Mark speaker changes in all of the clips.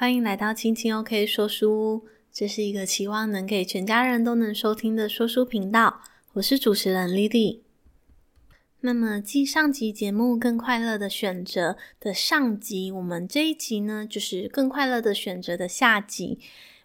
Speaker 1: 欢迎来到青青 OK 说书屋，这是一个期望能给全家人都能收听的说书频道。我是主持人 Lily。那么，继上集节目《更快乐的选择》的上集，我们这一集呢，就是《更快乐的选择》的下集。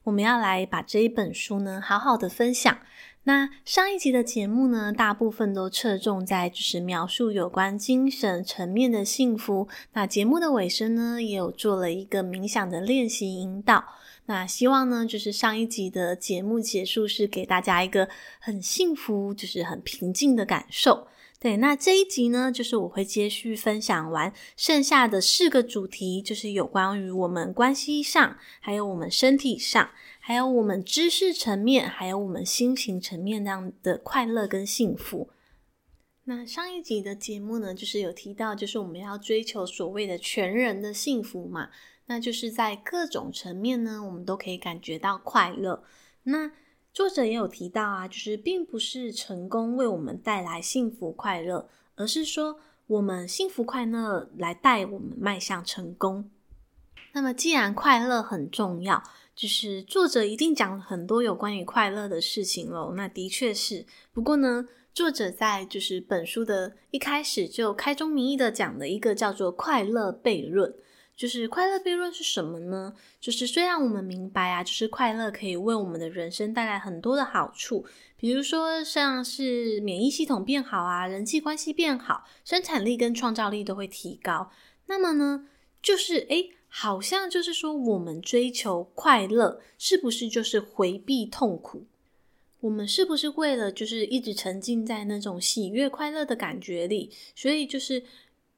Speaker 1: 我们要来把这一本书呢，好好的分享。那上一集的节目呢，大部分都侧重在就是描述有关精神层面的幸福。那节目的尾声呢，也有做了一个冥想的练习引导。那希望呢，就是上一集的节目结束是给大家一个很幸福，就是很平静的感受。对，那这一集呢，就是我会接续分享完剩下的四个主题，就是有关于我们关系上，还有我们身体上。还有我们知识层面，还有我们心情层面那样的快乐跟幸福。那上一集的节目呢，就是有提到，就是我们要追求所谓的全人的幸福嘛，那就是在各种层面呢，我们都可以感觉到快乐。那作者也有提到啊，就是并不是成功为我们带来幸福快乐，而是说我们幸福快乐来带我们迈向成功。那么既然快乐很重要，就是作者一定讲了很多有关于快乐的事情喽，那的确是。不过呢，作者在就是本书的一开始就开宗明义的讲了一个叫做快乐悖论。就是快乐悖论是什么呢？就是虽然我们明白啊，就是快乐可以为我们的人生带来很多的好处，比如说像是免疫系统变好啊，人际关系变好，生产力跟创造力都会提高。那么呢，就是诶。好像就是说，我们追求快乐，是不是就是回避痛苦？我们是不是为了就是一直沉浸在那种喜悦快乐的感觉里，所以就是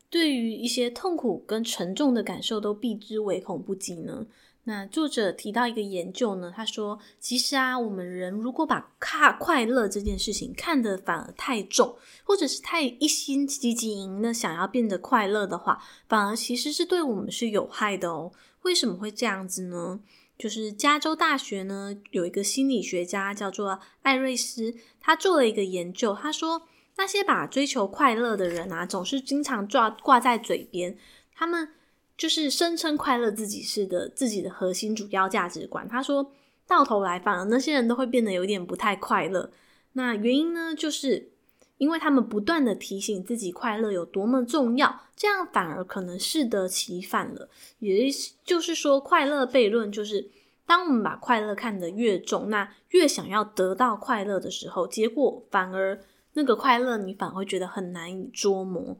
Speaker 1: 对于一些痛苦跟沉重的感受都避之唯恐不及呢？那作者提到一个研究呢，他说，其实啊，我们人如果把快快乐这件事情看得反而太重，或者是太一心积极营的想要变得快乐的话，反而其实是对我们是有害的哦。为什么会这样子呢？就是加州大学呢有一个心理学家叫做艾瑞斯，他做了一个研究，他说那些把追求快乐的人啊，总是经常挂挂在嘴边，他们。就是声称快乐自己是的自己的核心主要价值观。他说到头来，反而那些人都会变得有点不太快乐。那原因呢，就是因为他们不断的提醒自己快乐有多么重要，这样反而可能适得其反了。也就是说，快乐悖论就是当我们把快乐看得越重，那越想要得到快乐的时候，结果反而那个快乐你反而会觉得很难以捉摸。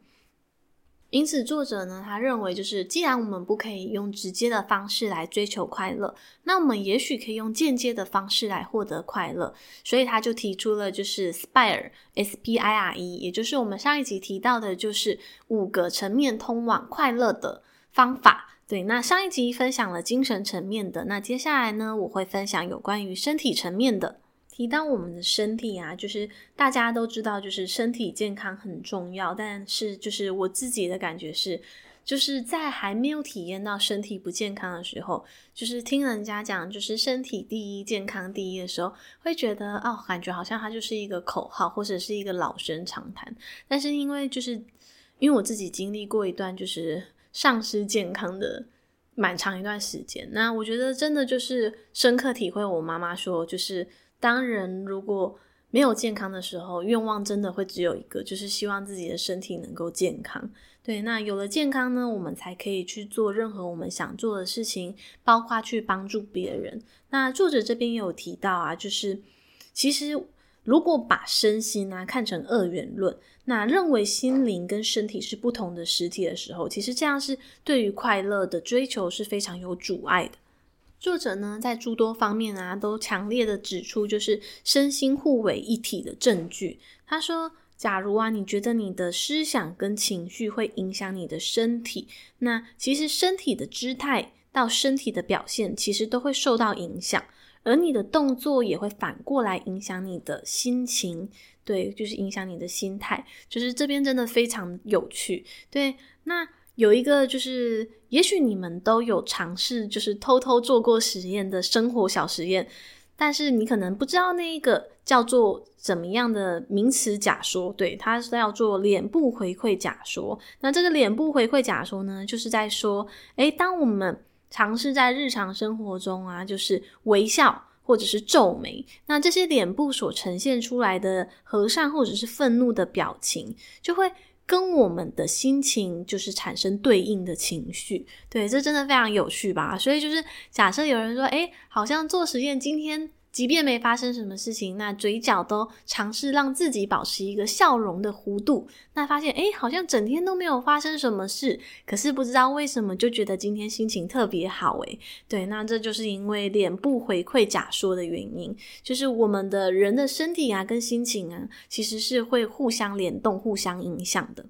Speaker 1: 因此，作者呢，他认为就是，既然我们不可以用直接的方式来追求快乐，那我们也许可以用间接的方式来获得快乐。所以，他就提出了就是 SPIRE，S P I R E，也就是我们上一集提到的，就是五个层面通往快乐的方法。对，那上一集分享了精神层面的，那接下来呢，我会分享有关于身体层面的。提到我们的身体啊，就是大家都知道，就是身体健康很重要。但是，就是我自己的感觉是，就是在还没有体验到身体不健康的时候，就是听人家讲，就是身体第一、健康第一的时候，会觉得哦，感觉好像它就是一个口号，或者是一个老生常谈。但是，因为就是因为我自己经历过一段就是丧失健康的蛮长一段时间，那我觉得真的就是深刻体会我妈妈说，就是。当人如果没有健康的时候，愿望真的会只有一个，就是希望自己的身体能够健康。对，那有了健康呢，我们才可以去做任何我们想做的事情，包括去帮助别人。那作者这边也有提到啊，就是其实如果把身心啊看成二元论，那认为心灵跟身体是不同的实体的时候，其实这样是对于快乐的追求是非常有阻碍的。作者呢，在诸多方面啊，都强烈的指出，就是身心互为一体的证据。他说，假如啊，你觉得你的思想跟情绪会影响你的身体，那其实身体的姿态到身体的表现，其实都会受到影响，而你的动作也会反过来影响你的心情，对，就是影响你的心态。就是这边真的非常有趣，对，那。有一个就是，也许你们都有尝试，就是偷偷做过实验的生活小实验，但是你可能不知道那一个叫做怎么样的名词假说，对，它是叫做脸部回馈假说。那这个脸部回馈假说呢，就是在说，诶，当我们尝试在日常生活中啊，就是微笑或者是皱眉，那这些脸部所呈现出来的和善或者是愤怒的表情，就会跟我们的心情就是产生对应的情绪。对，这真的非常有趣吧？所以就是假设有人说，哎，好像做实验今天。即便没发生什么事情，那嘴角都尝试让自己保持一个笑容的弧度，那发现诶，好像整天都没有发生什么事，可是不知道为什么就觉得今天心情特别好诶。对，那这就是因为脸部回馈假说的原因，就是我们的人的身体啊跟心情啊，其实是会互相联动、互相影响的。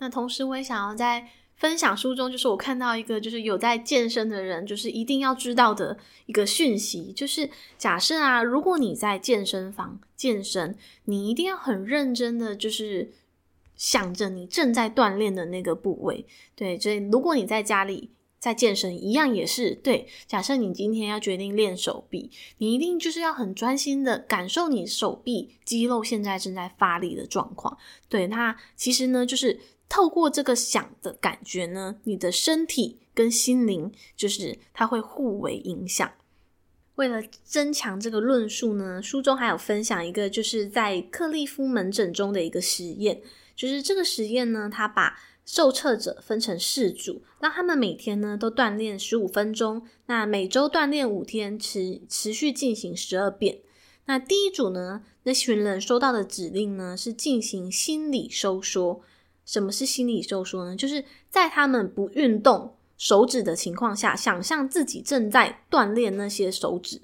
Speaker 1: 那同时我也想要在。分享书中，就是我看到一个，就是有在健身的人，就是一定要知道的一个讯息，就是假设啊，如果你在健身房健身，你一定要很认真的，就是想着你正在锻炼的那个部位。对，所以如果你在家里在健身，一样也是对。假设你今天要决定练手臂，你一定就是要很专心的感受你手臂肌肉现在正在发力的状况。对，那其实呢，就是。透过这个想的感觉呢，你的身体跟心灵就是它会互为影响。为了增强这个论述呢，书中还有分享一个就是在克利夫门诊中的一个实验，就是这个实验呢，他把受测者分成四组，让他们每天呢都锻炼十五分钟，那每周锻炼五天，持持续进行十二遍。那第一组呢，那群人收到的指令呢是进行心理收缩。什么是心理收缩呢？就是在他们不运动手指的情况下，想象自己正在锻炼那些手指。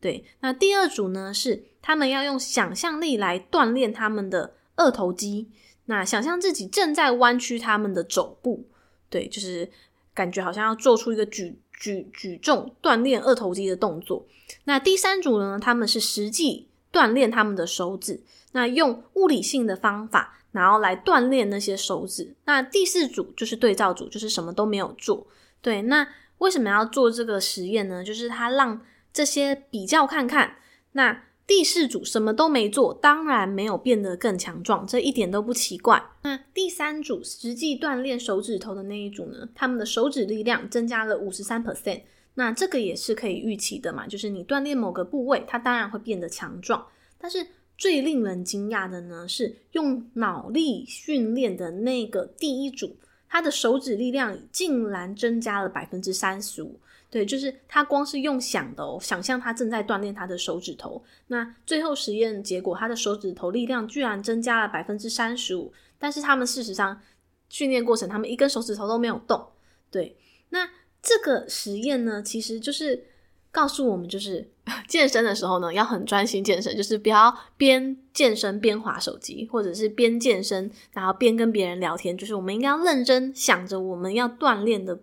Speaker 1: 对，那第二组呢，是他们要用想象力来锻炼他们的二头肌，那想象自己正在弯曲他们的肘部。对，就是感觉好像要做出一个举举举重锻炼二头肌的动作。那第三组呢，他们是实际锻炼他们的手指，那用物理性的方法。然后来锻炼那些手指。那第四组就是对照组，就是什么都没有做。对，那为什么要做这个实验呢？就是他让这些比较看看。那第四组什么都没做，当然没有变得更强壮，这一点都不奇怪。那第三组实际锻炼手指头的那一组呢？他们的手指力量增加了五十三 percent。那这个也是可以预期的嘛，就是你锻炼某个部位，它当然会变得强壮，但是。最令人惊讶的呢，是用脑力训练的那个第一组，他的手指力量竟然增加了百分之三十五。对，就是他光是用想的哦，想象他正在锻炼他的手指头。那最后实验结果，他的手指头力量居然增加了百分之三十五。但是他们事实上训练过程，他们一根手指头都没有动。对，那这个实验呢，其实就是。告诉我们，就是 健身的时候呢，要很专心健身，就是不要边健身边划手机，或者是边健身然后边跟别人聊天。就是我们应该要认真想着我们要锻炼的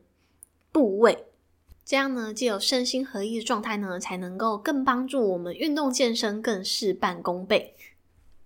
Speaker 1: 部位，这样呢，既有身心合一的状态呢，才能够更帮助我们运动健身更事半功倍。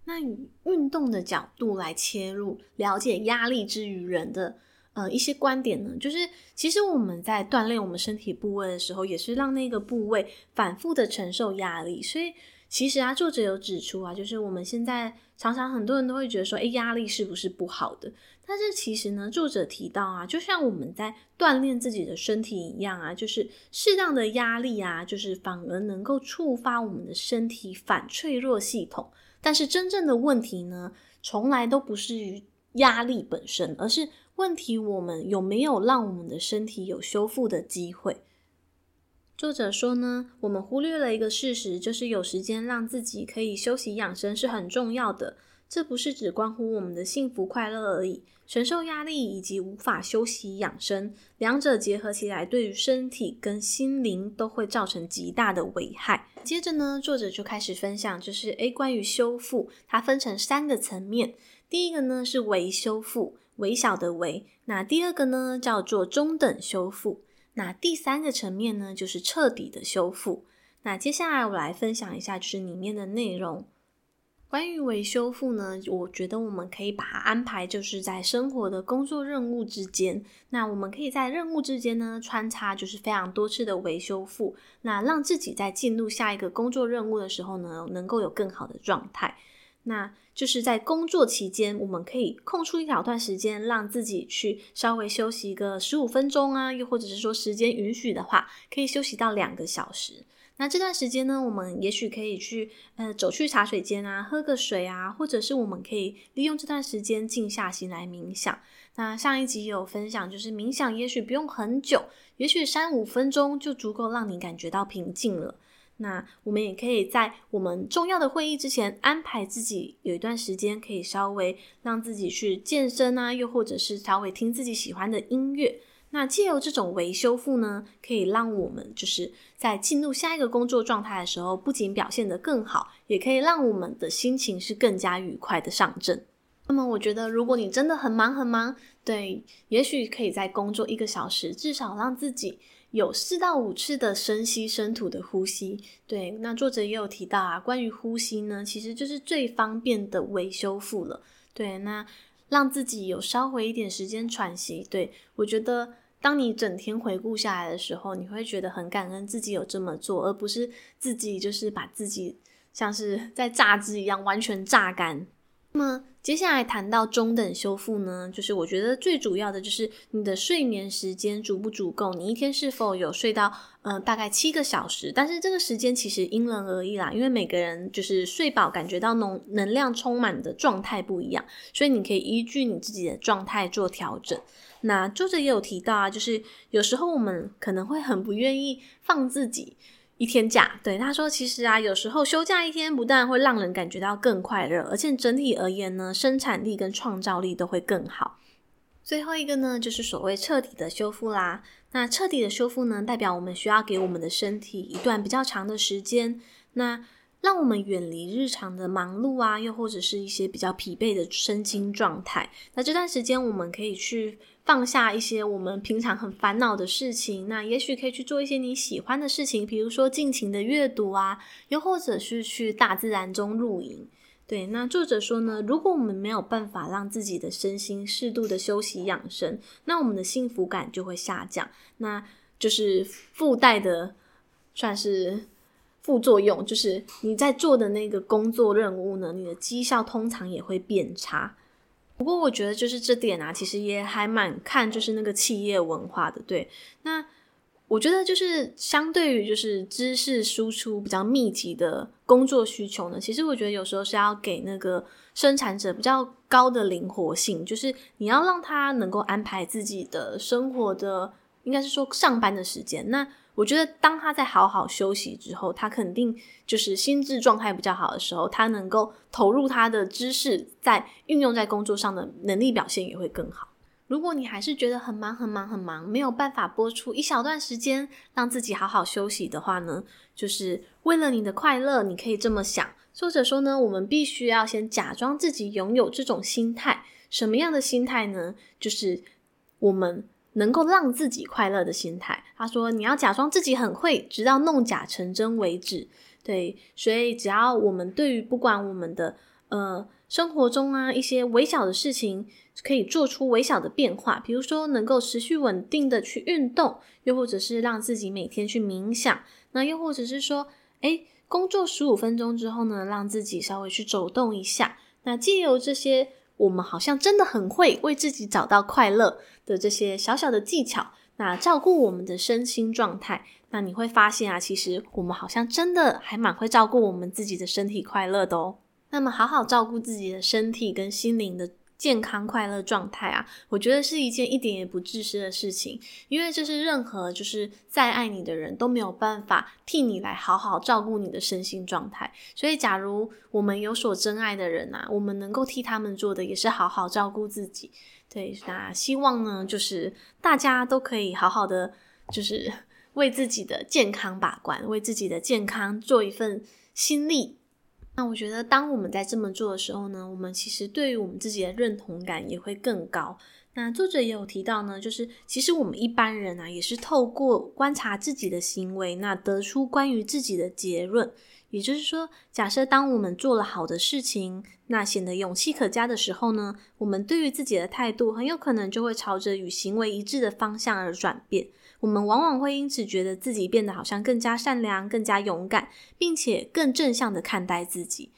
Speaker 1: 那以运动的角度来切入，了解压力之于人的。呃，一些观点呢，就是其实我们在锻炼我们身体部位的时候，也是让那个部位反复的承受压力。所以，其实啊，作者有指出啊，就是我们现在常常很多人都会觉得说，诶，压力是不是不好的？但是其实呢，作者提到啊，就像我们在锻炼自己的身体一样啊，就是适当的压力啊，就是反而能够触发我们的身体反脆弱系统。但是真正的问题呢，从来都不是于压力本身，而是。问题，我们有没有让我们的身体有修复的机会？作者说呢，我们忽略了一个事实，就是有时间让自己可以休息养生是很重要的。这不是只关乎我们的幸福快乐而已，承受压力以及无法休息养生，两者结合起来，对于身体跟心灵都会造成极大的危害。接着呢，作者就开始分享，就是诶，关于修复，它分成三个层面。第一个呢是维修复。微小的微，那第二个呢叫做中等修复，那第三个层面呢就是彻底的修复。那接下来我来分享一下，就是里面的内容。关于微修复呢，我觉得我们可以把它安排，就是在生活的工作任务之间。那我们可以在任务之间呢穿插，就是非常多次的微修复，那让自己在进入下一个工作任务的时候呢，能够有更好的状态。那就是在工作期间，我们可以空出一小段时间，让自己去稍微休息一个十五分钟啊，又或者是说时间允许的话，可以休息到两个小时。那这段时间呢，我们也许可以去呃走去茶水间啊，喝个水啊，或者是我们可以利用这段时间静下心来冥想。那上一集有分享，就是冥想也许不用很久，也许三五分钟就足够让你感觉到平静了。那我们也可以在我们重要的会议之前安排自己有一段时间，可以稍微让自己去健身啊，又或者是稍微听自己喜欢的音乐。那借由这种微修复呢，可以让我们就是在进入下一个工作状态的时候，不仅表现得更好，也可以让我们的心情是更加愉快的上阵。那么，我觉得如果你真的很忙很忙，对，也许可以在工作一个小时，至少让自己有四到五次的深吸深吐的呼吸。对，那作者也有提到啊，关于呼吸呢，其实就是最方便的微修复了。对，那。让自己有稍微一点时间喘息，对，我觉得，当你整天回顾下来的时候，你会觉得很感恩自己有这么做，而不是自己就是把自己像是在榨汁一样完全榨干。那么接下来谈到中等修复呢，就是我觉得最主要的就是你的睡眠时间足不足够，你一天是否有睡到呃大概七个小时？但是这个时间其实因人而异啦，因为每个人就是睡饱感觉到能能量充满的状态不一样，所以你可以依据你自己的状态做调整。那作者也有提到啊，就是有时候我们可能会很不愿意放自己。一天假，对，他说，其实啊，有时候休假一天不但会让人感觉到更快乐，而且整体而言呢，生产力跟创造力都会更好。最后一个呢，就是所谓彻底的修复啦。那彻底的修复呢，代表我们需要给我们的身体一段比较长的时间，那让我们远离日常的忙碌啊，又或者是一些比较疲惫的身心状态。那这段时间，我们可以去。放下一些我们平常很烦恼的事情，那也许可以去做一些你喜欢的事情，比如说尽情的阅读啊，又或者是去大自然中露营。对，那作者说呢，如果我们没有办法让自己的身心适度的休息养生，那我们的幸福感就会下降，那就是附带的算是副作用，就是你在做的那个工作任务呢，你的绩效通常也会变差。不过我觉得就是这点啊，其实也还蛮看就是那个企业文化的。对，那我觉得就是相对于就是知识输出比较密集的工作需求呢，其实我觉得有时候是要给那个生产者比较高的灵活性，就是你要让他能够安排自己的生活的，应该是说上班的时间。那我觉得，当他在好好休息之后，他肯定就是心智状态比较好的时候，他能够投入他的知识，在运用在工作上的能力表现也会更好。如果你还是觉得很忙、很忙、很忙，没有办法播出一小段时间让自己好好休息的话呢，就是为了你的快乐，你可以这么想。作者说呢，我们必须要先假装自己拥有这种心态。什么样的心态呢？就是我们。能够让自己快乐的心态。他说：“你要假装自己很会，直到弄假成真为止。”对，所以只要我们对于不管我们的呃生活中啊一些微小的事情，可以做出微小的变化，比如说能够持续稳定的去运动，又或者是让自己每天去冥想，那又或者是说，诶，工作十五分钟之后呢，让自己稍微去走动一下，那借由这些。我们好像真的很会为自己找到快乐的这些小小的技巧，那照顾我们的身心状态，那你会发现啊，其实我们好像真的还蛮会照顾我们自己的身体快乐的哦。那么好好照顾自己的身体跟心灵的。健康快乐状态啊，我觉得是一件一点也不自私的事情，因为这是任何就是再爱你的人都没有办法替你来好好照顾你的身心状态。所以，假如我们有所真爱的人啊，我们能够替他们做的也是好好照顾自己。对，那希望呢，就是大家都可以好好的，就是为自己的健康把关，为自己的健康做一份心力。那我觉得，当我们在这么做的时候呢，我们其实对于我们自己的认同感也会更高。那作者也有提到呢，就是其实我们一般人啊，也是透过观察自己的行为，那得出关于自己的结论。也就是说，假设当我们做了好的事情，那显得勇气可嘉的时候呢，我们对于自己的态度很有可能就会朝着与行为一致的方向而转变。我们往往会因此觉得自己变得好像更加善良、更加勇敢，并且更正向的看待自己。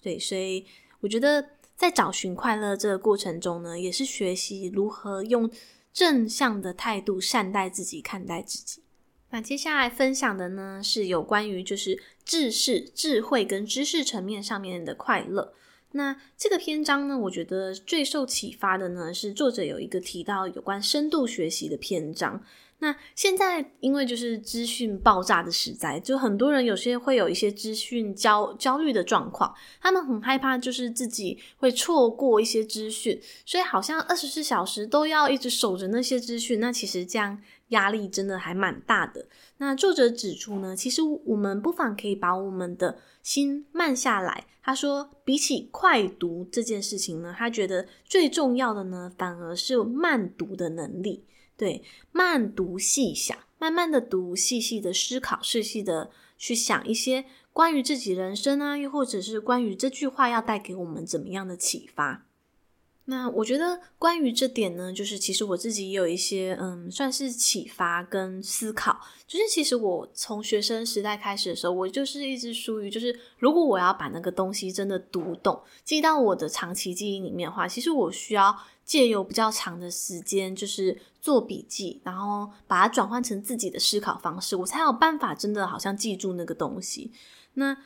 Speaker 1: 对，所以我觉得在找寻快乐这个过程中呢，也是学习如何用正向的态度善待自己、看待自己。那接下来分享的呢，是有关于就是知识、智慧跟知识层面上面的快乐。那这个篇章呢，我觉得最受启发的呢，是作者有一个提到有关深度学习的篇章。那现在因为就是资讯爆炸的时代，就很多人有些会有一些资讯焦焦虑的状况，他们很害怕就是自己会错过一些资讯，所以好像二十四小时都要一直守着那些资讯。那其实这样压力真的还蛮大的。那作者指出呢，其实我们不妨可以把我们的心慢下来。他说，比起快读这件事情呢，他觉得最重要的呢，反而是慢读的能力。对，慢读细想，慢慢的读，细细的思考，细细的去想一些关于自己人生啊，又或者是关于这句话要带给我们怎么样的启发。那我觉得关于这点呢，就是其实我自己也有一些嗯，算是启发跟思考。就是其实我从学生时代开始的时候，我就是一直属于就是，如果我要把那个东西真的读懂，记到我的长期记忆里面的话，其实我需要借由比较长的时间，就是做笔记，然后把它转换成自己的思考方式，我才有办法真的好像记住那个东西。那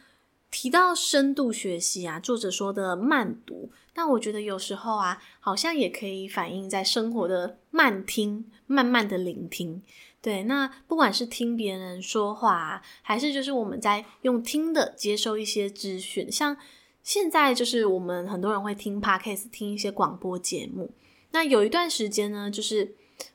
Speaker 1: 提到深度学习啊，作者说的慢读。但我觉得有时候啊，好像也可以反映在生活的慢听，慢慢的聆听。对，那不管是听别人说话，还是就是我们在用听的接收一些资讯，像现在就是我们很多人会听 Podcast，听一些广播节目。那有一段时间呢，就是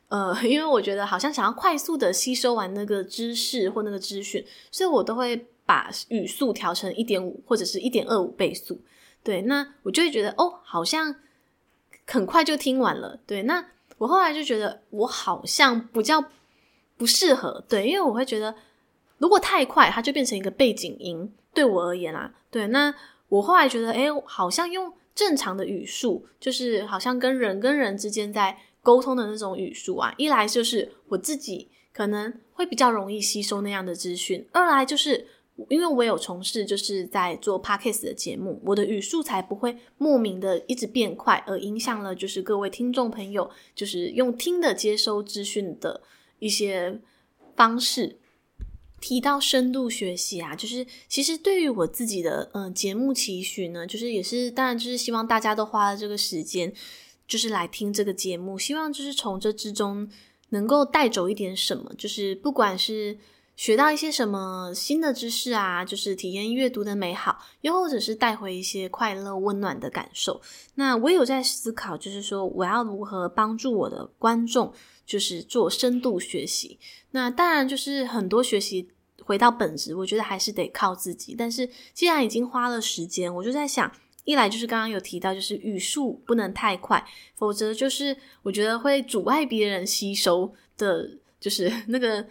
Speaker 1: 呃，因为我觉得好像想要快速的吸收完那个知识或那个资讯，所以我都会把语速调成一点五或者是一点二五倍速。对，那我就会觉得哦，好像很快就听完了。对，那我后来就觉得我好像比较不适合。对，因为我会觉得如果太快，它就变成一个背景音。对我而言啊，对，那我后来觉得，诶，好像用正常的语速，就是好像跟人跟人之间在沟通的那种语速啊。一来就是我自己可能会比较容易吸收那样的资讯，二来就是。因为我有从事就是在做 podcast 的节目，我的语速才不会莫名的一直变快，而影响了就是各位听众朋友就是用听的接收资讯的一些方式。提到深度学习啊，就是其实对于我自己的嗯节目期许呢，就是也是当然就是希望大家都花了这个时间，就是来听这个节目，希望就是从这之中能够带走一点什么，就是不管是。学到一些什么新的知识啊，就是体验阅读的美好，又或者是带回一些快乐温暖的感受。那我有在思考，就是说我要如何帮助我的观众，就是做深度学习。那当然就是很多学习回到本质，我觉得还是得靠自己。但是既然已经花了时间，我就在想，一来就是刚刚有提到，就是语速不能太快，否则就是我觉得会阻碍别人吸收的，就是 那个。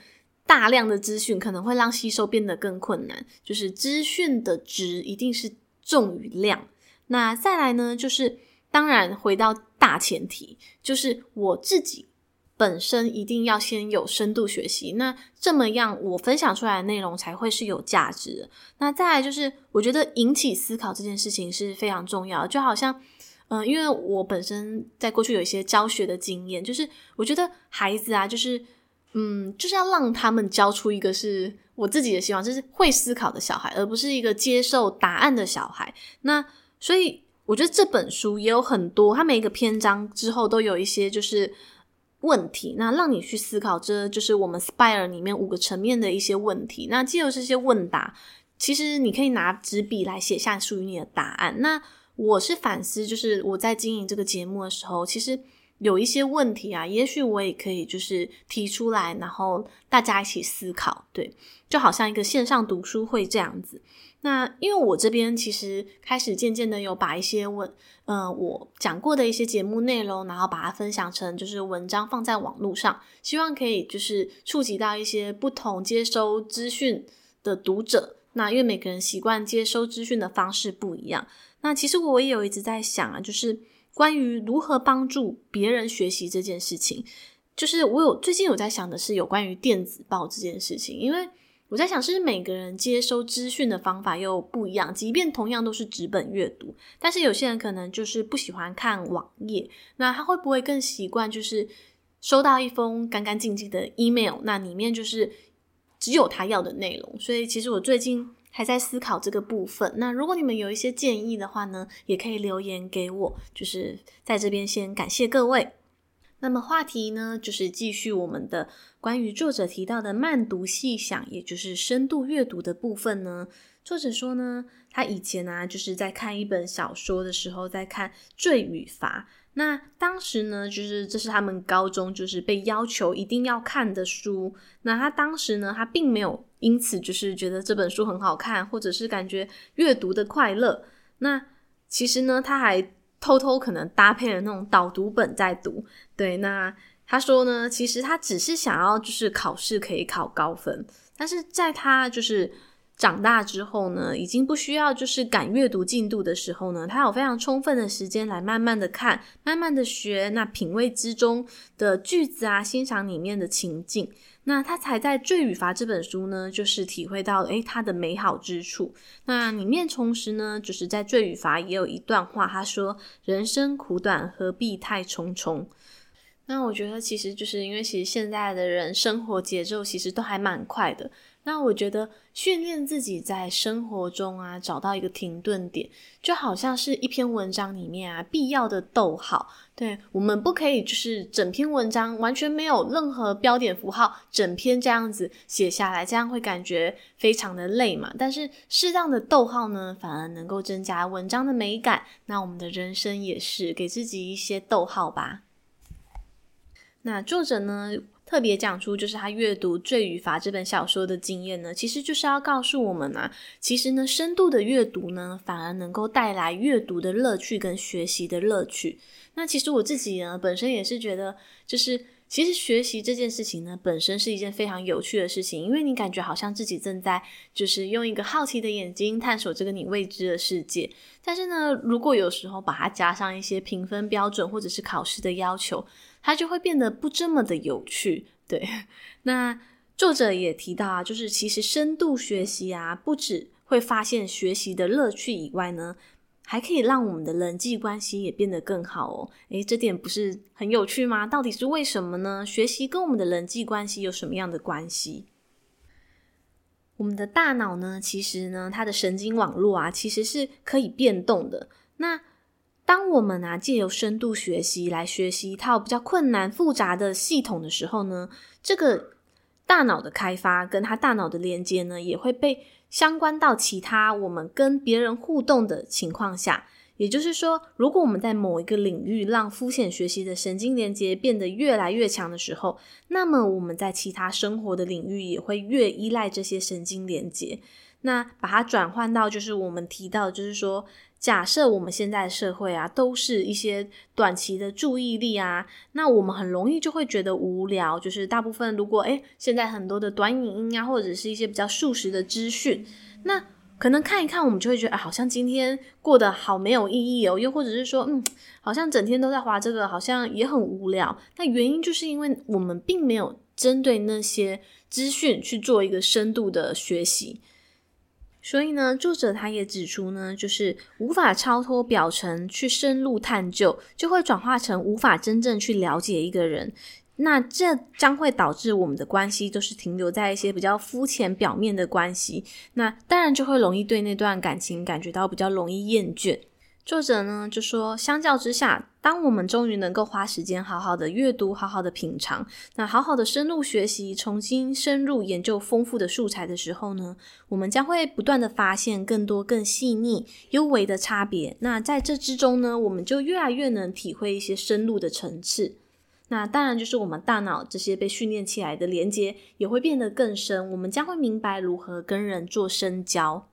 Speaker 1: 大量的资讯可能会让吸收变得更困难，就是资讯的值一定是重于量。那再来呢，就是当然回到大前提，就是我自己本身一定要先有深度学习，那这么样我分享出来的内容才会是有价值。那再来就是，我觉得引起思考这件事情是非常重要的，就好像，嗯、因为我本身在过去有一些教学的经验，就是我觉得孩子啊，就是。嗯，就是要让他们教出一个是我自己的希望，就是会思考的小孩，而不是一个接受答案的小孩。那所以我觉得这本书也有很多，它每一个篇章之后都有一些就是问题，那让你去思考，这就是我们 Spire 里面五个层面的一些问题。那既有这些问答，其实你可以拿纸笔来写下属于你的答案。那我是反思，就是我在经营这个节目的时候，其实。有一些问题啊，也许我也可以就是提出来，然后大家一起思考，对，就好像一个线上读书会这样子。那因为我这边其实开始渐渐的有把一些问，呃，我讲过的一些节目内容，然后把它分享成就是文章放在网络上，希望可以就是触及到一些不同接收资讯的读者。那因为每个人习惯接收资讯的方式不一样，那其实我也有一直在想啊，就是。关于如何帮助别人学习这件事情，就是我有最近有在想的是有关于电子报这件事情，因为我在想，是每个人接收资讯的方法又不一样。即便同样都是纸本阅读，但是有些人可能就是不喜欢看网页，那他会不会更习惯就是收到一封干干净净的 email，那里面就是只有他要的内容？所以，其实我最近还在思考这个部分。那如果你们有一些建议的话呢，也可以留言给我。就是在这边先感谢各位。那么话题呢，就是继续我们的关于作者提到的慢读细想，也就是深度阅读的部分呢。作者说呢，他以前呢、啊，就是在看一本小说的时候，在看《罪与罚》。那当时呢，就是这是他们高中就是被要求一定要看的书。那他当时呢，他并没有因此就是觉得这本书很好看，或者是感觉阅读的快乐。那其实呢，他还。偷偷可能搭配了那种导读本在读，对，那他说呢，其实他只是想要就是考试可以考高分，但是在他就是长大之后呢，已经不需要就是赶阅读进度的时候呢，他有非常充分的时间来慢慢的看，慢慢的学，那品味之中的句子啊，欣赏里面的情境。那他才在《罪与罚》这本书呢，就是体会到诶它的美好之处。那里面同时呢，就是在《罪与罚》也有一段话，他说：“人生苦短，何必太匆匆。”那我觉得其实就是因为其实现在的人生活节奏其实都还蛮快的。那我觉得训练自己在生活中啊，找到一个停顿点，就好像是一篇文章里面啊必要的逗号。对，我们不可以就是整篇文章完全没有任何标点符号，整篇这样子写下来，这样会感觉非常的累嘛。但是适当的逗号呢，反而能够增加文章的美感。那我们的人生也是，给自己一些逗号吧。那作者呢，特别讲出就是他阅读《罪与罚》这本小说的经验呢，其实就是要告诉我们啊，其实呢，深度的阅读呢，反而能够带来阅读的乐趣跟学习的乐趣。那其实我自己呢，本身也是觉得，就是其实学习这件事情呢，本身是一件非常有趣的事情，因为你感觉好像自己正在就是用一个好奇的眼睛探索这个你未知的世界。但是呢，如果有时候把它加上一些评分标准或者是考试的要求，它就会变得不这么的有趣，对。那作者也提到啊，就是其实深度学习啊，不只会发现学习的乐趣以外呢，还可以让我们的人际关系也变得更好哦。诶，这点不是很有趣吗？到底是为什么呢？学习跟我们的人际关系有什么样的关系？我们的大脑呢，其实呢，它的神经网络啊，其实是可以变动的。那当我们啊借由深度学习来学习一套比较困难复杂的系统的时候呢，这个大脑的开发跟他大脑的连接呢，也会被相关到其他我们跟别人互动的情况下。也就是说，如果我们在某一个领域让肤浅学习的神经连接变得越来越强的时候，那么我们在其他生活的领域也会越依赖这些神经连接。那把它转换到就是我们提到，就是说。假设我们现在的社会啊，都是一些短期的注意力啊，那我们很容易就会觉得无聊。就是大部分如果诶，现在很多的短影音啊，或者是一些比较速食的资讯，那可能看一看，我们就会觉得啊，好像今天过得好没有意义哦。又或者是说，嗯，好像整天都在滑这个，好像也很无聊。那原因就是因为我们并没有针对那些资讯去做一个深度的学习。所以呢，作者他也指出呢，就是无法超脱表层去深入探究，就会转化成无法真正去了解一个人。那这将会导致我们的关系都是停留在一些比较肤浅表面的关系。那当然就会容易对那段感情感觉到比较容易厌倦。作者呢就说，相较之下，当我们终于能够花时间好好的阅读、好好的品尝，那好好的深入学习、重新深入研究丰富的素材的时候呢，我们将会不断的发现更多、更细腻、幽微的差别。那在这之中呢，我们就越来越能体会一些深入的层次。那当然就是我们大脑这些被训练起来的连接也会变得更深，我们将会明白如何跟人做深交。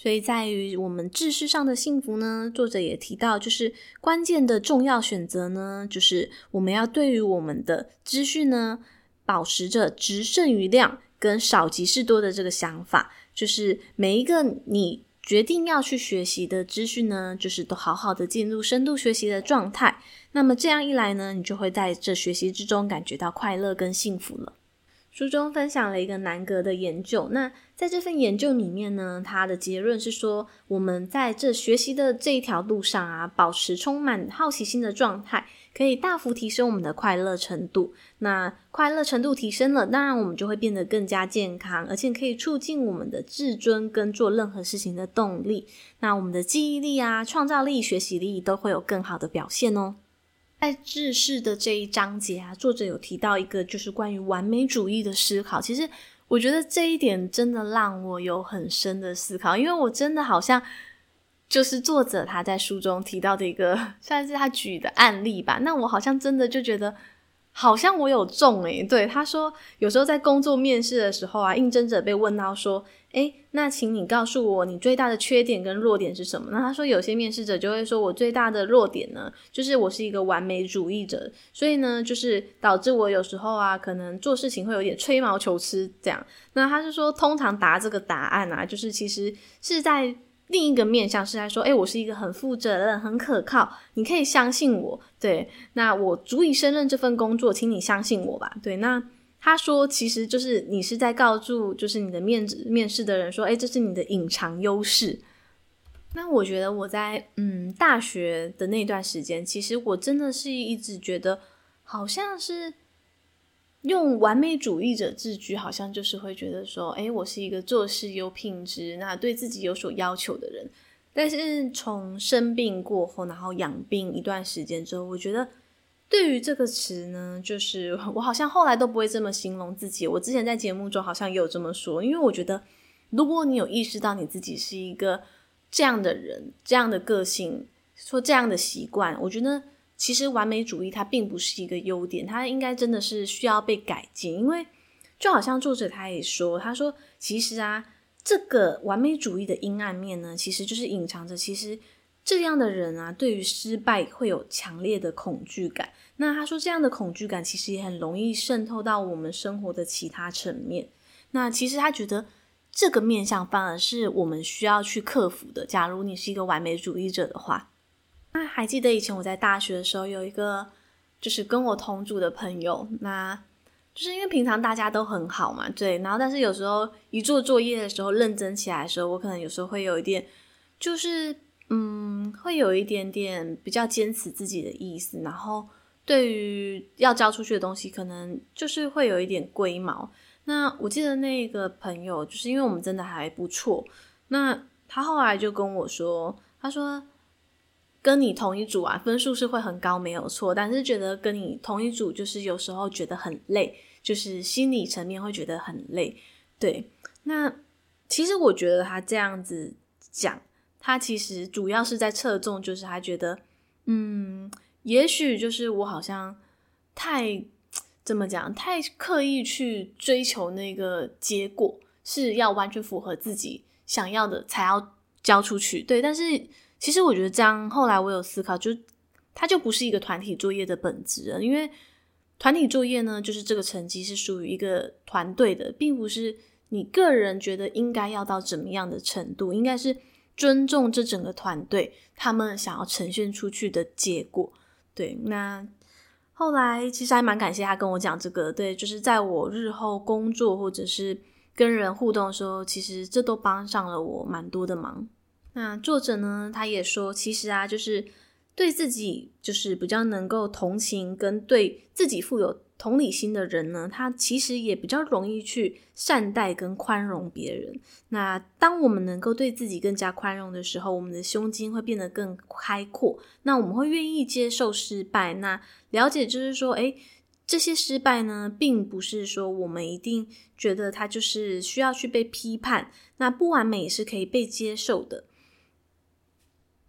Speaker 1: 所以，在于我们知识上的幸福呢，作者也提到，就是关键的重要选择呢，就是我们要对于我们的资讯呢，保持着质胜于量跟少即是多的这个想法，就是每一个你决定要去学习的资讯呢，就是都好好的进入深度学习的状态。那么这样一来呢，你就会在这学习之中感觉到快乐跟幸福了。书中分享了一个南格的研究，那在这份研究里面呢，他的结论是说，我们在这学习的这一条路上啊，保持充满好奇心的状态，可以大幅提升我们的快乐程度。那快乐程度提升了，当然我们就会变得更加健康，而且可以促进我们的自尊跟做任何事情的动力。那我们的记忆力啊、创造力、学习力都会有更好的表现哦。在智识的这一章节啊，作者有提到一个就是关于完美主义的思考。其实我觉得这一点真的让我有很深的思考，因为我真的好像就是作者他在书中提到的一个 算是他举的案例吧。那我好像真的就觉得。好像我有中诶，对，他说有时候在工作面试的时候啊，应征者被问到说，诶，那请你告诉我你最大的缺点跟弱点是什么？那他说有些面试者就会说，我最大的弱点呢，就是我是一个完美主义者，所以呢，就是导致我有时候啊，可能做事情会有点吹毛求疵这样。那他是说，通常答这个答案啊，就是其实是在。另一个面向是在说，诶，我是一个很负责任、很可靠，你可以相信我。对，那我足以胜任这份工作，请你相信我吧。对，那他说，其实就是你是在告诉，就是你的面面试的人说，诶，这是你的隐藏优势。那我觉得我在嗯大学的那段时间，其实我真的是一直觉得，好像是。用完美主义者自居，好像就是会觉得说，诶，我是一个做事有品质，那对自己有所要求的人。但是从生病过后，然后养病一段时间之后，我觉得对于这个词呢，就是我好像后来都不会这么形容自己。我之前在节目中好像也有这么说，因为我觉得，如果你有意识到你自己是一个这样的人，这样的个性，说这样的习惯，我觉得。其实完美主义它并不是一个优点，它应该真的是需要被改进。因为就好像作者他也说，他说其实啊，这个完美主义的阴暗面呢，其实就是隐藏着，其实这样的人啊，对于失败会有强烈的恐惧感。那他说这样的恐惧感其实也很容易渗透到我们生活的其他层面。那其实他觉得这个面向反而是我们需要去克服的。假如你是一个完美主义者的话。那还记得以前我在大学的时候，有一个就是跟我同组的朋友，那就是因为平常大家都很好嘛，对，然后但是有时候一做作业的时候认真起来的时候，我可能有时候会有一点，就是嗯，会有一点点比较坚持自己的意思，然后对于要交出去的东西，可能就是会有一点龟毛。那我记得那个朋友，就是因为我们真的还不错，那他后来就跟我说，他说。跟你同一组啊，分数是会很高，没有错。但是觉得跟你同一组，就是有时候觉得很累，就是心理层面会觉得很累。对，那其实我觉得他这样子讲，他其实主要是在侧重，就是他觉得，嗯，也许就是我好像太怎么讲，太刻意去追求那个结果，是要完全符合自己想要的才要交出去。对，但是。其实我觉得这样，后来我有思考，就它就不是一个团体作业的本质了，因为团体作业呢，就是这个成绩是属于一个团队的，并不是你个人觉得应该要到怎么样的程度，应该是尊重这整个团队他们想要呈现出去的结果。对，那后来其实还蛮感谢他跟我讲这个，对，就是在我日后工作或者是跟人互动的时候，其实这都帮上了我蛮多的忙。那作者呢，他也说，其实啊，就是对自己就是比较能够同情跟对自己富有同理心的人呢，他其实也比较容易去善待跟宽容别人。那当我们能够对自己更加宽容的时候，我们的胸襟会变得更开阔。那我们会愿意接受失败，那了解就是说，诶，这些失败呢，并不是说我们一定觉得它就是需要去被批判。那不完美也是可以被接受的。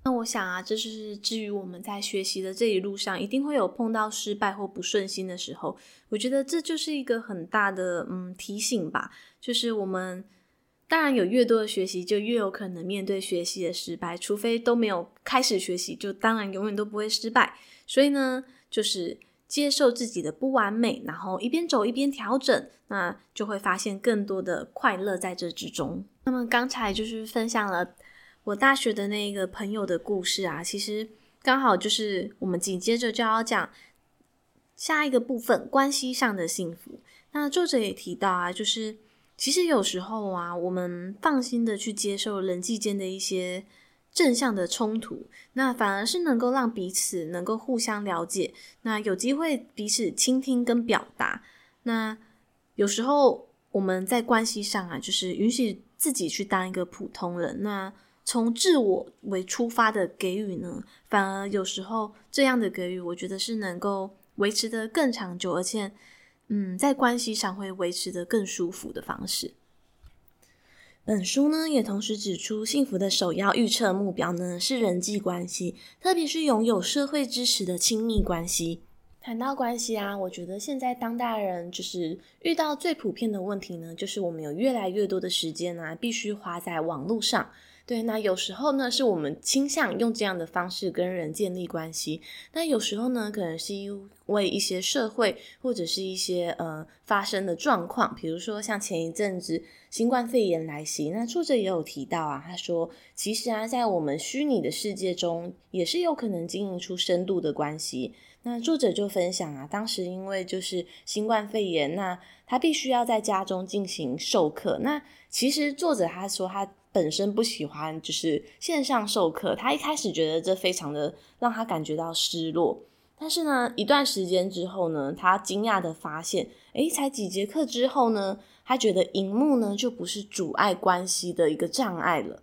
Speaker 1: 那我想啊，这是至于我们在学习的这一路上，一定会有碰到失败或不顺心的时候。我觉得这就是一个很大的嗯提醒吧，就是我们当然有越多的学习，就越有可能面对学习的失败。除非都没有开始学习，就当然永远都不会失败。所以呢，就是接受自己的不完美，然后一边走一边调整，那就会发现更多的快乐在这之中。那么刚才就是分享了。我大学的那个朋友的故事啊，其实刚好就是我们紧接着就要讲下一个部分，关系上的幸福。那作者也提到啊，就是其实有时候啊，我们放心的去接受人际间的一些正向的冲突，那反而是能够让彼此能够互相了解，那有机会彼此倾听跟表达。那有时候我们在关系上啊，就是允许自己去当一个普通人，那从自我为出发的给予呢，反而有时候这样的给予，我觉得是能够维持得更长久，而且。嗯，在关系上会维持得更舒服的方式。本书呢也同时指出，幸福的首要预测目标呢是人际关系，特别是拥有社会支持的亲密关系。谈到关系啊，我觉得现在当代人就是遇到最普遍的问题呢，就是我们有越来越多的时间啊，必须花在网络上。对，那有时候呢，是我们倾向用这样的方式跟人建立关系。那有时候呢，可能是因为一些社会或者是一些呃发生的状况，比如说像前一阵子新冠肺炎来袭，那作者也有提到啊，他说其实啊，在我们虚拟的世界中，也是有可能经营出深度的关系。那作者就分享啊，当时因为就是新冠肺炎，那他必须要在家中进行授课。那其实作者他说他。本身不喜欢就是线上授课，他一开始觉得这非常的让他感觉到失落。但是呢，一段时间之后呢，他惊讶的发现，诶，才几节课之后呢，他觉得荧幕呢就不是阻碍关系的一个障碍了。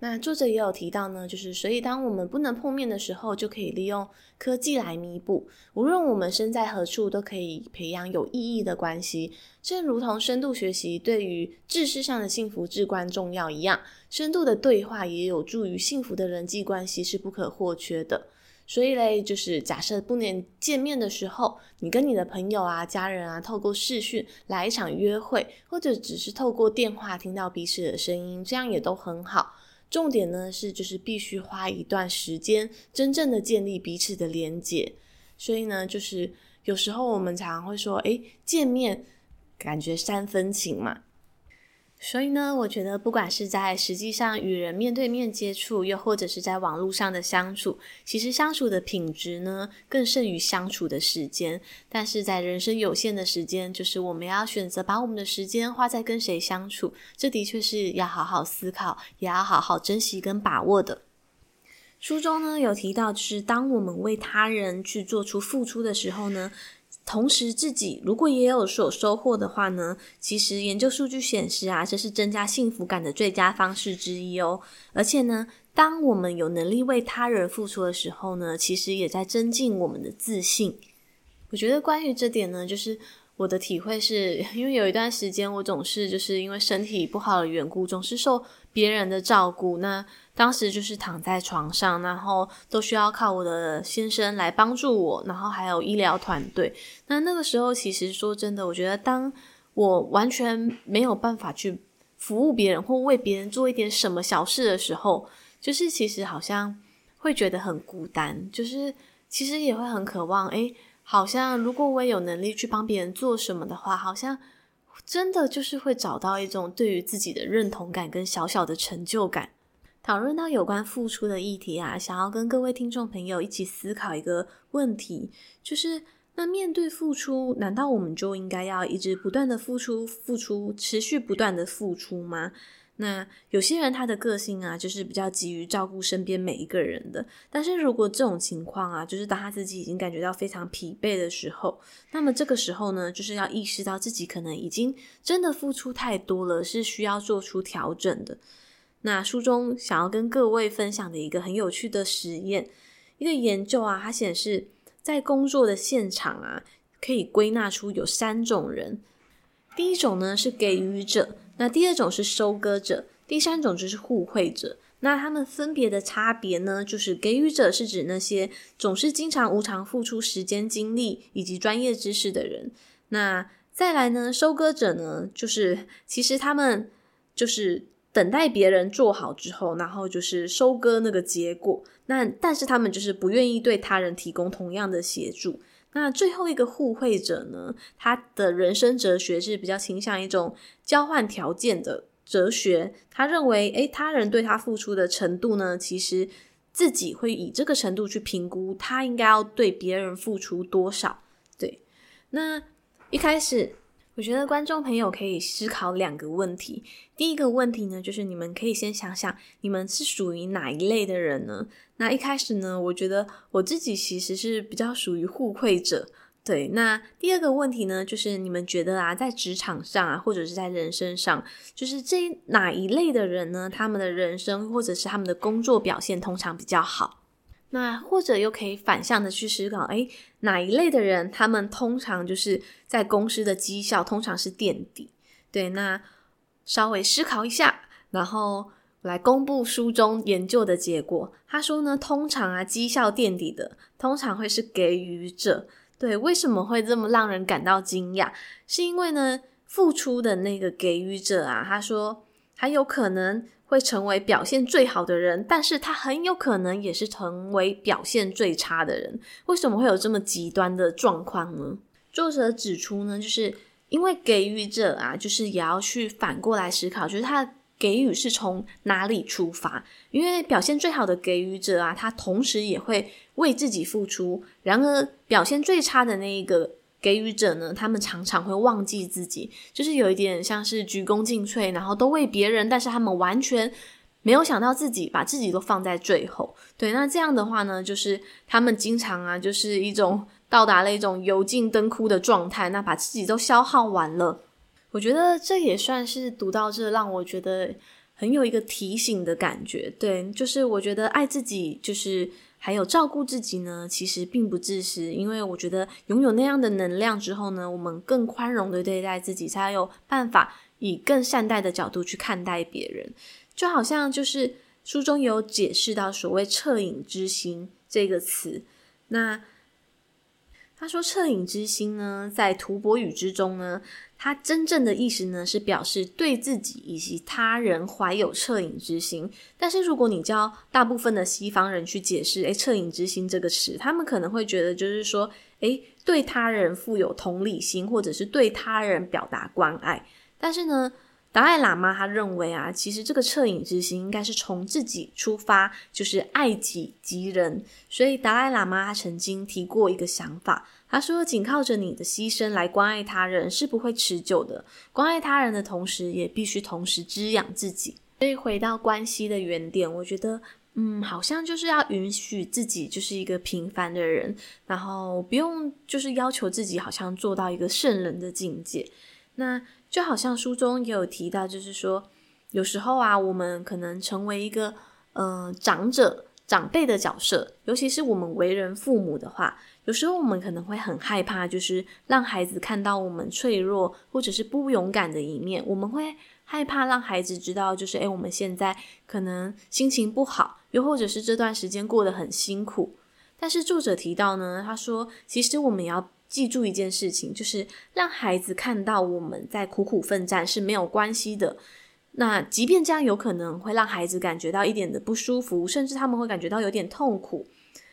Speaker 1: 那作者也有提到呢，就是所以当我们不能碰面的时候，就可以利用科技来弥补。无论我们身在何处，都可以培养有意义的关系。正如同深度学习对于知识上的幸福至关重要一样，深度的对话也有助于幸福的人际关系是不可或缺的。所以嘞，就是假设不能见面的时候，你跟你的朋友啊、家人啊，透过视讯来一场约会，或者只是透过电话听到彼此的声音，这样也都很好。重点呢是，就是必须花一段时间，真正的建立彼此的连接。所以呢，就是有时候我们常常会说，哎，见面感觉三分情嘛。所以呢，我觉得不管是在实际上与人面对面接触，又或者是在网络上的相处，其实相处的品质呢，更胜于相处的时间。但是在人生有限的时间，就是我们要选择把我们的时间花在跟谁相处，这的确是要好好思考，也要好好珍惜跟把握的。书中呢有提到，就是当我们为他人去做出付出的时候呢。同时，自己如果也有所收获的话呢，其实研究数据显示啊，这是增加幸福感的最佳方式之一哦。而且呢，当我们有能力为他人付出的时候呢，其实也在增进我们的自信。我觉得关于这点呢，就是。我的体会是，因为有一段时间，我总是就是因为身体不好的缘故，总是受别人的照顾。那当时就是躺在床上，然后都需要靠我的先生来帮助我，然后还有医疗团队。那那个时候，其实说真的，我觉得当我完全没有办法去服务别人或为别人做一点什么小事的时候，就是其实好像会觉得很孤单，就是其实也会很渴望，诶好像如果我也有能力去帮别人做什么的话，好像真的就是会找到一种对于自己的认同感跟小小的成就感。讨论到有关付出的议题啊，想要跟各位听众朋友一起思考一个问题，就是那面对付出，难道我们就应该要一直不断的付出、付出、持续不断的付出吗？那有些人他的个性啊，就是比较急于照顾身边每一个人的。但是如果这种情况啊，就是当他自己已经感觉到非常疲惫的时候，那么这个时候呢，就是要意识到自己可能已经真的付出太多了，是需要做出调整的。那书中想要跟各位分享的一个很有趣的实验，一个研究啊，它显示在工作的现场啊，可以归纳出有三种人。第一种呢是给予者。那第二种是收割者，第三种就是互惠者。那他们分别的差别呢，就是给予者是指那些总是经常无偿付出时间、精力以及专业知识的人。那再来呢，收割者呢，就是其实他们就是等待别人做好之后，然后就是收割那个结果。那但是他们就是不愿意对他人提供同样的协助。那最后一个互惠者呢，他的人生哲学是比较倾向一种交换条件的哲学。他认为，诶，他人对他付出的程度呢，其实自己会以这个程度去评估他应该要对别人付出多少。对，那一开始，我觉得观众朋友可以思考两个问题。第一个问题呢，就是你们可以先想想，你们是属于哪一类的人呢？那一开始呢，我觉得我自己其实是比较属于互惠者。对，那第二个问题呢，就是你们觉得啊，在职场上啊，或者是在人生上，就是这哪一类的人呢？他们的人生或者是他们的工作表现通常比较好。那或者又可以反向的去思考，诶，哪一类的人，他们通常就是在公司的绩效通常是垫底。对，那稍微思考一下，然后来公布书中研究的结果。他说呢，通常啊，绩效垫底的，通常会是给予者。对，为什么会这么让人感到惊讶？是因为呢，付出的那个给予者啊，他说还有可能会成为表现最好的人，但是他很有可能也是成为表现最差的人。为什么会有这么极端的状况呢？作者指出呢，就是因为给予者啊，就是也要去反过来思考，就是他。给予是从哪里出发？因为表现最好的给予者啊，他同时也会为自己付出。然而，表现最差的那一个给予者呢，他们常常会忘记自己，就是有一点像是鞠躬尽瘁，然后都为别人，但是他们完全没有想到自己，把自己都放在最后。对，那这样的话呢，就是他们经常啊，就是一种到达了一种油尽灯枯的状态，那把自己都消耗完了。我觉得这也算是读到这，让我觉得很有一个提醒的感觉。对，就是我觉得爱自己，就是还有照顾自己呢，其实并不自私。因为我觉得拥有那样的能量之后呢，我们更宽容的对待自己，才有办法以更善待的角度去看待别人。就好像就是书中有解释到所谓“恻隐之心”这个词，那。他说：“恻隐之心呢，在图柏语之中呢，它真正的意思呢是表示对自己以及他人怀有恻隐之心。但是如果你教大部分的西方人去解释，诶，恻隐之心这个词，他们可能会觉得就是说，诶，对他人富有同理心，或者是对他人表达关爱。但是呢，达赖喇嘛他认为啊，其实这个恻隐之心应该是从自己出发，就是爱己及人。所以达赖喇嘛他曾经提过一个想法，他说：“仅靠着你的牺牲来关爱他人是不会持久的。关爱他人的同时，也必须同时滋养自己。”所以回到关系的原点，我觉得，嗯，好像就是要允许自己就是一个平凡的人，然后不用就是要求自己好像做到一个圣人的境界。那。就好像书中也有提到，就是说，有时候啊，我们可能成为一个呃长者、长辈的角色，尤其是我们为人父母的话，有时候我们可能会很害怕，就是让孩子看到我们脆弱或者是不勇敢的一面。我们会害怕让孩子知道，就是诶，我们现在可能心情不好，又或者是这段时间过得很辛苦。但是作者提到呢，他说，其实我们要。记住一件事情，就是让孩子看到我们在苦苦奋战是没有关系的。那即便这样有可能会让孩子感觉到一点的不舒服，甚至他们会感觉到有点痛苦。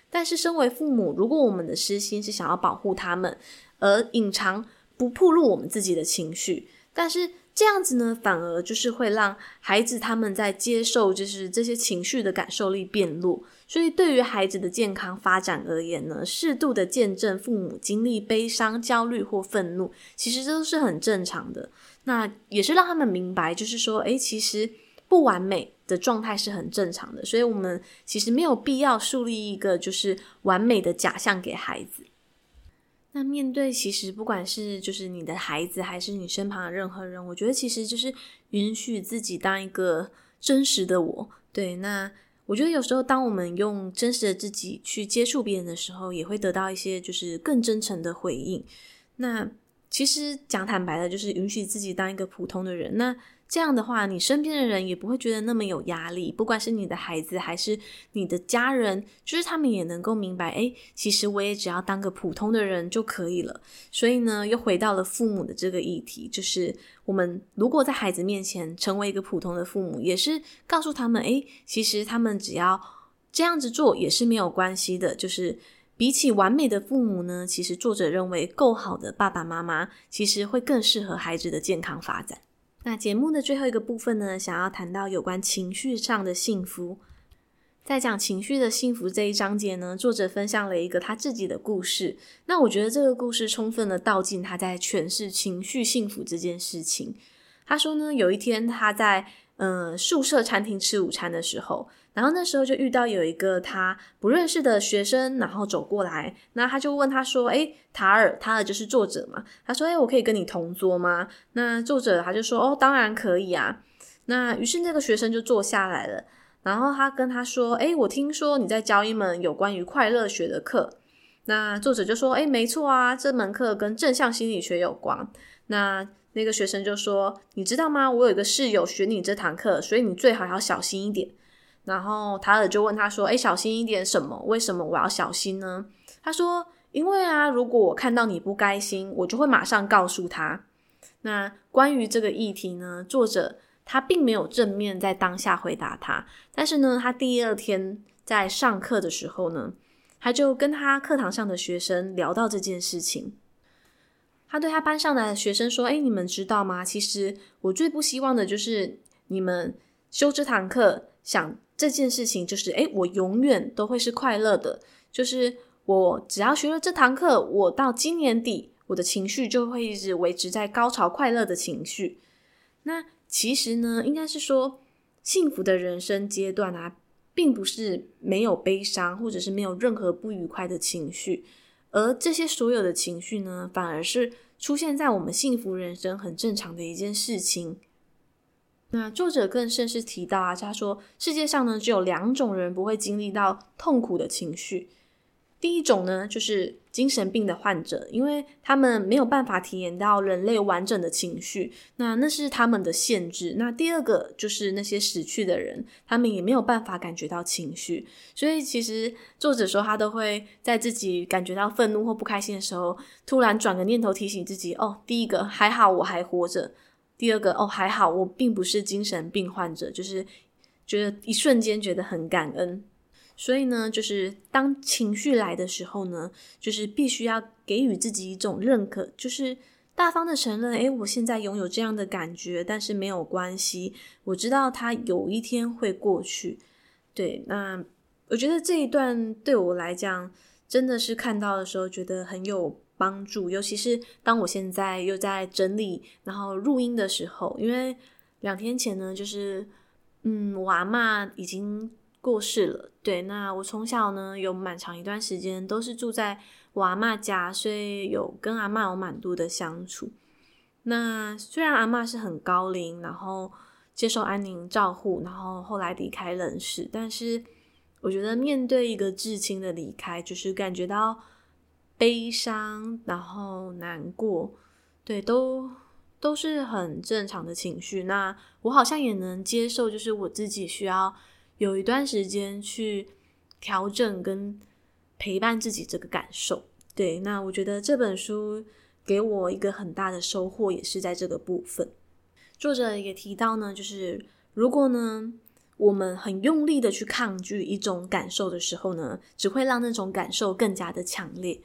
Speaker 1: 但是身为父母，如果我们的私心是想要保护他们，而隐藏不暴露我们自己的情绪，但是。这样子呢，反而就是会让孩子他们在接受就是这些情绪的感受力变弱，所以对于孩子的健康发展而言呢，适度的见证父母经历悲伤、焦虑或愤怒，其实这都是很正常的。那也是让他们明白，就是说，诶，其实不完美的状态是很正常的，所以我们其实没有必要树立一个就是完美的假象给孩子。那面对其实不管是就是你的孩子，还是你身旁的任何人，我觉得其实就是允许自己当一个真实的我。对，那我觉得有时候当我们用真实的自己去接触别人的时候，也会得到一些就是更真诚的回应。那其实讲坦白的，就是允许自己当一个普通的人。那这样的话，你身边的人也不会觉得那么有压力，不管是你的孩子还是你的家人，就是他们也能够明白，诶，其实我也只要当个普通的人就可以了。所以呢，又回到了父母的这个议题，就是我们如果在孩子面前成为一个普通的父母，也是告诉他们，诶，其实他们只要这样子做也是没有关系的。就是比起完美的父母呢，其实作者认为够好的爸爸妈妈，其实会更适合孩子的健康发展。那节目的最后一个部分呢，想要谈到有关情绪上的幸福。在讲情绪的幸福这一章节呢，作者分享了一个他自己的故事。那我觉得这个故事充分的道尽他在诠释情绪幸福这件事情。他说呢，有一天他在呃宿舍餐厅吃午餐的时候，然后那时候就遇到有一个他不认识的学生，然后走过来，那他就问他说：“诶，塔尔，塔尔就是作者嘛？”他说：“诶，我可以跟你同桌吗？”那作者他就说：“哦，当然可以啊。”那于是那个学生就坐下来了。然后他跟他说：“诶，我听说你在教一门有关于快乐学的课。”那作者就说：“诶，没错啊，这门课跟正向心理学有关。”那那个学生就说：“你知道吗？我有一个室友学你这堂课，所以你最好要小心一点。”然后塔尔就问他说：“诶，小心一点什么？为什么我要小心呢？”他说：“因为啊，如果我看到你不开心，我就会马上告诉他。”那关于这个议题呢，作者。他并没有正面在当下回答他，但是呢，他第二天在上课的时候呢，他就跟他课堂上的学生聊到这件事情。他对他班上的学生说：“诶，你们知道吗？其实我最不希望的就是你们修这堂课，想这件事情就是，诶，我永远都会是快乐的，就是我只要学了这堂课，我到今年底，我的情绪就会一直维持在高潮快乐的情绪。那。”其实呢，应该是说，幸福的人生阶段啊，并不是没有悲伤，或者是没有任何不愉快的情绪，而这些所有的情绪呢，反而是出现在我们幸福人生很正常的一件事情。那作者更甚是提到啊，他说世界上呢，只有两种人不会经历到痛苦的情绪。第一种呢，就是精神病的患者，因为他们没有办法体验到人类完整的情绪，那那是他们的限制。那第二个就是那些死去的人，他们也没有办法感觉到情绪。所以其实作者说，他都会在自己感觉到愤怒或不开心的时候，突然转个念头提醒自己：哦，第一个还好我还活着；第二个哦还好我并不是精神病患者，就是觉得一瞬间觉得很感恩。所以呢，就是当情绪来的时候呢，就是必须要给予自己一种认可，就是大方的承认，诶，我现在拥有这样的感觉，但是没有关系，我知道它有一天会过去。对，那我觉得这一段对我来讲，真的是看到的时候觉得很有帮助，尤其是当我现在又在整理然后录音的时候，因为两天前呢，就是嗯，我阿嬷已经。过世了，对，那我从小呢有蛮长一段时间都是住在我阿嬷家，所以有跟阿嬷有蛮多的相处。那虽然阿嬷是很高龄，然后接受安宁照护，然后后来离开人世，但是我觉得面对一个至亲的离开，就是感觉到悲伤，然后难过，对，都都是很正常的情绪。那我好像也能接受，就是我自己需要。有一段时间去调整跟陪伴自己这个感受，对，那我觉得这本书给我一个很大的收获，也是在这个部分。作者也提到呢，就是如果呢我们很用力的去抗拒一种感受的时候呢，只会让那种感受更加的强烈。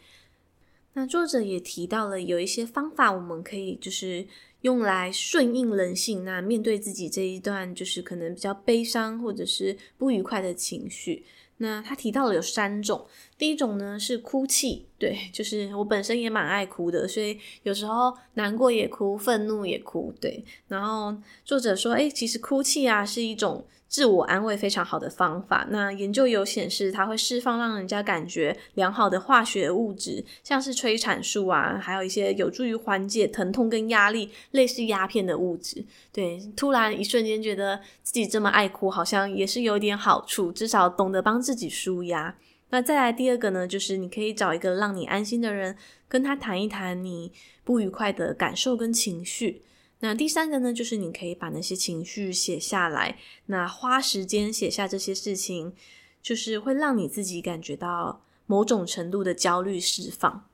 Speaker 1: 那作者也提到了有一些方法，我们可以就是。用来顺应人性，那面对自己这一段就是可能比较悲伤或者是不愉快的情绪，那他提到了有三种。第一种呢是哭泣，对，就是我本身也蛮爱哭的，所以有时候难过也哭，愤怒也哭，对。然后作者说，诶，其实哭泣啊是一种。自我安慰非常好的方法。那研究有显示，它会释放让人家感觉良好的化学物质，像是催产素啊，还有一些有助于缓解疼痛跟压力，类似鸦片的物质。对，突然一瞬间觉得自己这么爱哭，好像也是有点好处，至少懂得帮自己舒压。那再来第二个呢，就是你可以找一个让你安心的人，跟他谈一谈你不愉快的感受跟情绪。那第三个呢，就是你可以把那些情绪写下来。那花时间写下这些事情，就是会让你自己感觉到某种程度的焦虑释放。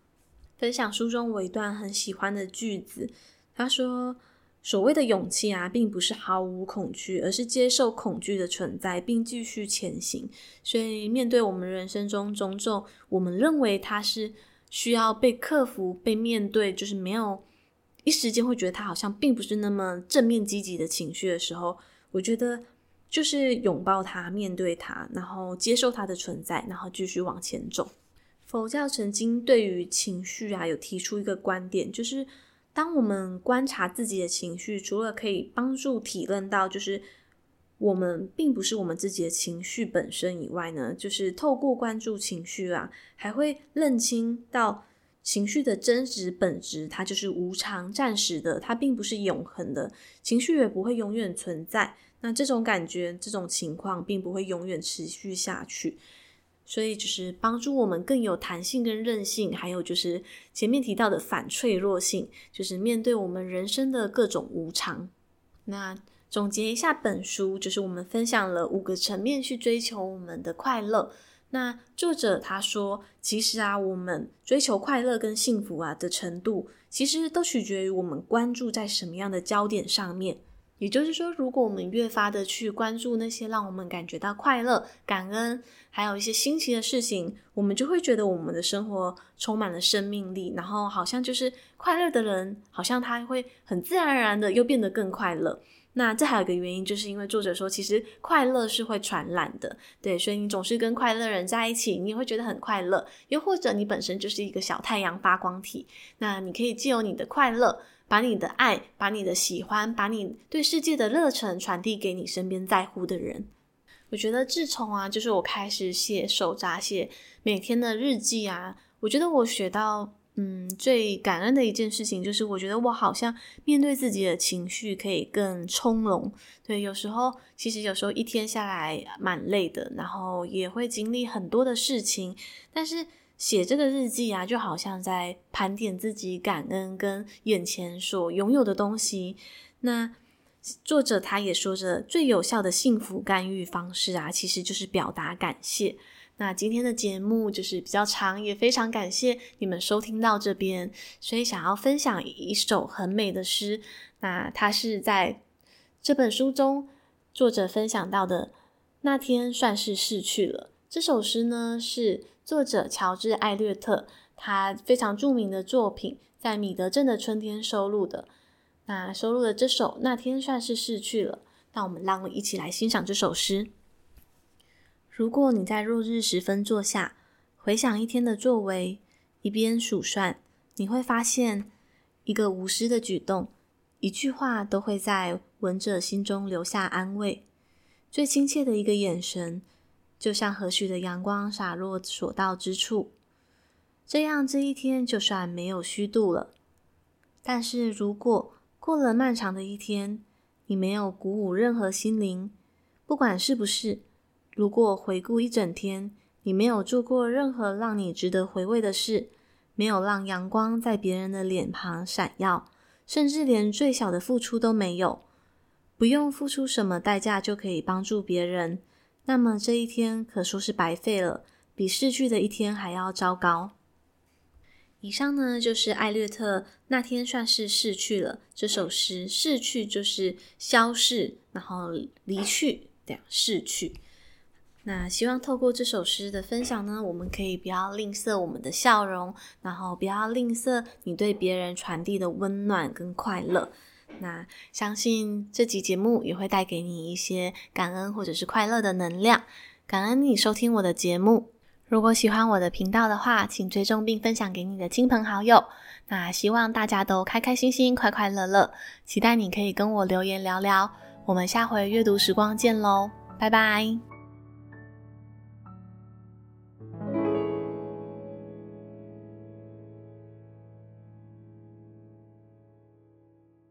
Speaker 1: 分享书中我一段很喜欢的句子，他说：“所谓的勇气啊，并不是毫无恐惧，而是接受恐惧的存在，并继续前行。所以，面对我们人生中种种，我们认为它是需要被克服、被面对，就是没有。”一时间会觉得他好像并不是那么正面积极的情绪的时候，我觉得就是拥抱他，面对他，然后接受他的存在，然后继续往前走。佛教曾经对于情绪啊有提出一个观点，就是当我们观察自己的情绪，除了可以帮助体认到就是我们并不是我们自己的情绪本身以外呢，就是透过关注情绪啊，还会认清到。情绪的真实本质，它就是无常、暂时的，它并不是永恒的。情绪也不会永远存在。那这种感觉、这种情况，并不会永远持续下去。所以，就是帮助我们更有弹性跟韧性，还有就是前面提到的反脆弱性，就是面对我们人生的各种无常。那总结一下本书，就是我们分享了五个层面去追求我们的快乐。那作者他说，其实啊，我们追求快乐跟幸福啊的程度，其实都取决于我们关注在什么样的焦点上面。也就是说，如果我们越发的去关注那些让我们感觉到快乐、感恩，还有一些新奇的事情，我们就会觉得我们的生活充满了生命力，然后好像就是快乐的人，好像他会很自然而然的又变得更快乐。那这还有一个原因，就是因为作者说，其实快乐是会传染的，对，所以你总是跟快乐人在一起，你也会觉得很快乐。又或者你本身就是一个小太阳发光体，那你可以借由你的快乐，把你的爱、把你的喜欢、把你对世界的热忱传递给你身边在乎的人。我觉得自从啊，就是我开始写手札、写每天的日记啊，我觉得我学到。嗯，最感恩的一件事情就是，我觉得我好像面对自己的情绪可以更从容。对，有时候其实有时候一天下来蛮累的，然后也会经历很多的事情。但是写这个日记啊，就好像在盘点自己感恩跟眼前所拥有的东西。那作者他也说着，最有效的幸福干预方式啊，其实就是表达感谢。那今天的节目就是比较长，也非常感谢你们收听到这边，所以想要分享一首很美的诗。那它是在这本书中作者分享到的，那天算是逝去了。这首诗呢是作者乔治·艾略特他非常著名的作品，在米德镇的春天收录的。那收录的这首《那天算是逝去了》，那我们让我们一起来欣赏这首诗。如果你在落日时分坐下，回想一天的作为，一边数算，你会发现，一个无私的举动，一句话都会在闻者心中留下安慰。最亲切的一个眼神，就像和煦的阳光洒落所到之处。这样，这一天就算没有虚度了。但是如果过了漫长的一天，你没有鼓舞任何心灵，不管是不是。如果回顾一整天，你没有做过任何让你值得回味的事，没有让阳光在别人的脸庞闪耀，甚至连最小的付出都没有，不用付出什么代价就可以帮助别人，那么这一天可说是白费了，比逝去的一天还要糟糕。以上呢，就是艾略特那天算是逝去了这首诗，逝去就是消逝，然后离去，这样逝去。那希望透过这首诗的分享呢，我们可以不要吝啬我们的笑容，然后不要吝啬你对别人传递的温暖跟快乐。那相信这集节目也会带给你一些感恩或者是快乐的能量。感恩你收听我的节目。如果喜欢我的频道的话，请追踪并分享给你的亲朋好友。那希望大家都开开心心、快快乐乐。期待你可以跟我留言聊聊。我们下回阅读时光见喽，拜拜。